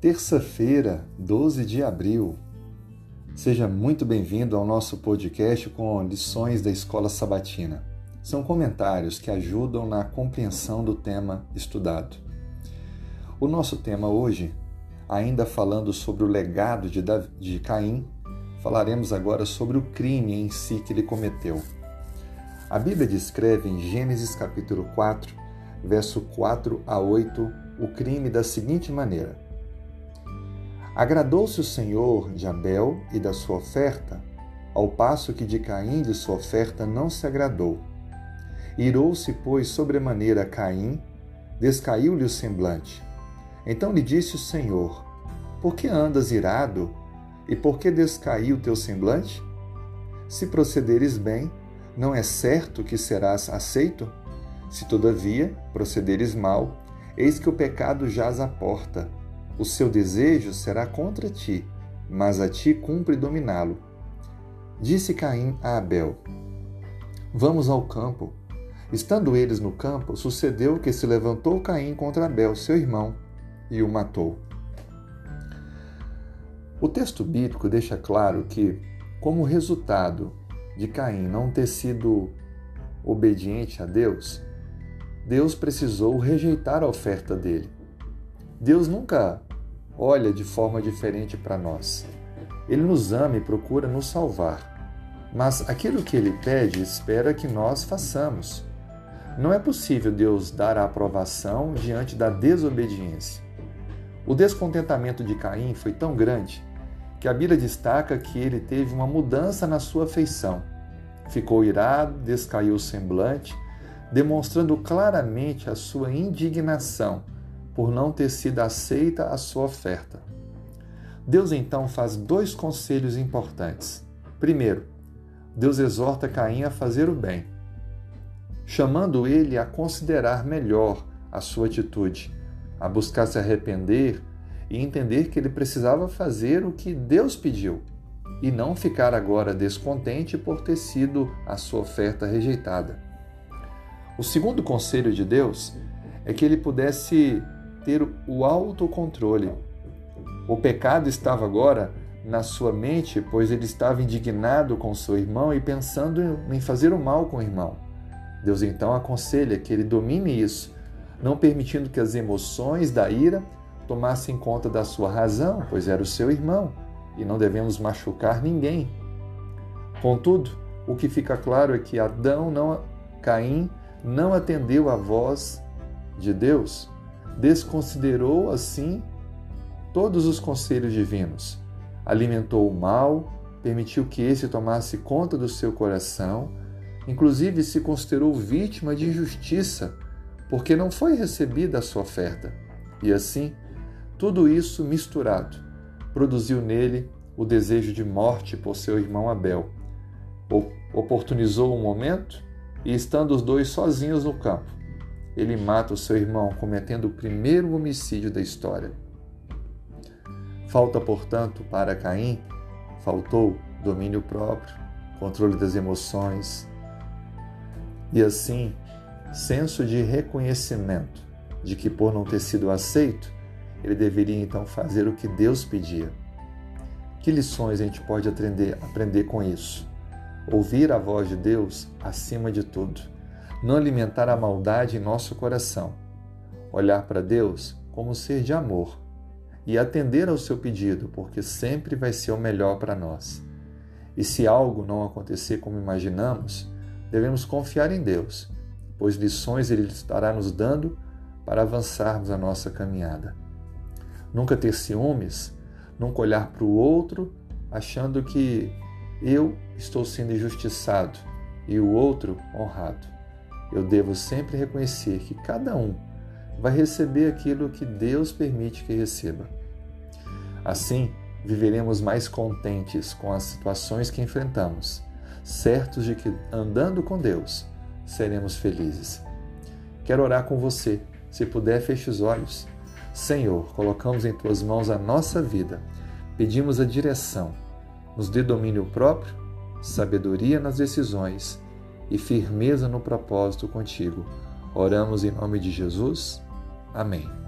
Terça-feira, 12 de abril. Seja muito bem-vindo ao nosso podcast com lições da Escola Sabatina. São comentários que ajudam na compreensão do tema estudado. O nosso tema hoje, ainda falando sobre o legado de, Davi, de Caim, falaremos agora sobre o crime em si que ele cometeu. A Bíblia descreve em Gênesis capítulo 4, verso 4 a 8, o crime da seguinte maneira: Agradou-se o Senhor de Abel e da sua oferta, ao passo que de Caim de sua oferta não se agradou. Irou-se, pois, sobremaneira Caim, descaiu-lhe o semblante. Então lhe disse o Senhor: Por que andas irado? E por que descaiu o teu semblante? Se procederes bem, não é certo que serás aceito? Se todavia procederes mal, eis que o pecado jaz à porta o seu desejo será contra ti, mas a ti cumpre dominá-lo. Disse Caim a Abel: Vamos ao campo. Estando eles no campo, sucedeu que se levantou Caim contra Abel, seu irmão, e o matou. O texto bíblico deixa claro que, como resultado de Caim não ter sido obediente a Deus, Deus precisou rejeitar a oferta dele. Deus nunca olha de forma diferente para nós. Ele nos ama e procura nos salvar. Mas aquilo que ele pede, espera que nós façamos. Não é possível Deus dar a aprovação diante da desobediência. O descontentamento de Caim foi tão grande que a Bíblia destaca que ele teve uma mudança na sua feição. Ficou irado, descaiu o semblante, demonstrando claramente a sua indignação por não ter sido aceita a sua oferta. Deus então faz dois conselhos importantes. Primeiro, Deus exorta Caim a fazer o bem, chamando ele a considerar melhor a sua atitude, a buscar se arrepender e entender que ele precisava fazer o que Deus pediu e não ficar agora descontente por ter sido a sua oferta rejeitada. O segundo conselho de Deus é que ele pudesse ter o autocontrole. O pecado estava agora na sua mente, pois ele estava indignado com seu irmão e pensando em fazer o mal com o irmão. Deus então aconselha que ele domine isso, não permitindo que as emoções da ira tomassem conta da sua razão, pois era o seu irmão e não devemos machucar ninguém. Contudo, o que fica claro é que Adão não Caim não atendeu à voz de Deus desconsiderou assim todos os conselhos divinos, alimentou o mal, permitiu que esse tomasse conta do seu coração, inclusive se considerou vítima de injustiça, porque não foi recebida a sua oferta. E assim, tudo isso misturado produziu nele o desejo de morte por seu irmão Abel. Oportunizou um momento e, estando os dois sozinhos no campo, ele mata o seu irmão, cometendo o primeiro homicídio da história. Falta, portanto, para Caim, faltou domínio próprio, controle das emoções e, assim, senso de reconhecimento de que, por não ter sido aceito, ele deveria então fazer o que Deus pedia. Que lições a gente pode aprender, aprender com isso? Ouvir a voz de Deus acima de tudo não alimentar a maldade em nosso coração, olhar para Deus como ser de amor e atender ao seu pedido, porque sempre vai ser o melhor para nós. E se algo não acontecer como imaginamos, devemos confiar em Deus, pois lições Ele estará nos dando para avançarmos a nossa caminhada. Nunca ter ciúmes, nunca olhar para o outro achando que eu estou sendo injustiçado e o outro honrado eu devo sempre reconhecer que cada um vai receber aquilo que Deus permite que receba. Assim, viveremos mais contentes com as situações que enfrentamos, certos de que, andando com Deus, seremos felizes. Quero orar com você. Se puder, feche os olhos. Senhor, colocamos em tuas mãos a nossa vida. Pedimos a direção. Nos dê domínio próprio, sabedoria nas decisões e firmeza no propósito contigo. Oramos em nome de Jesus. Amém.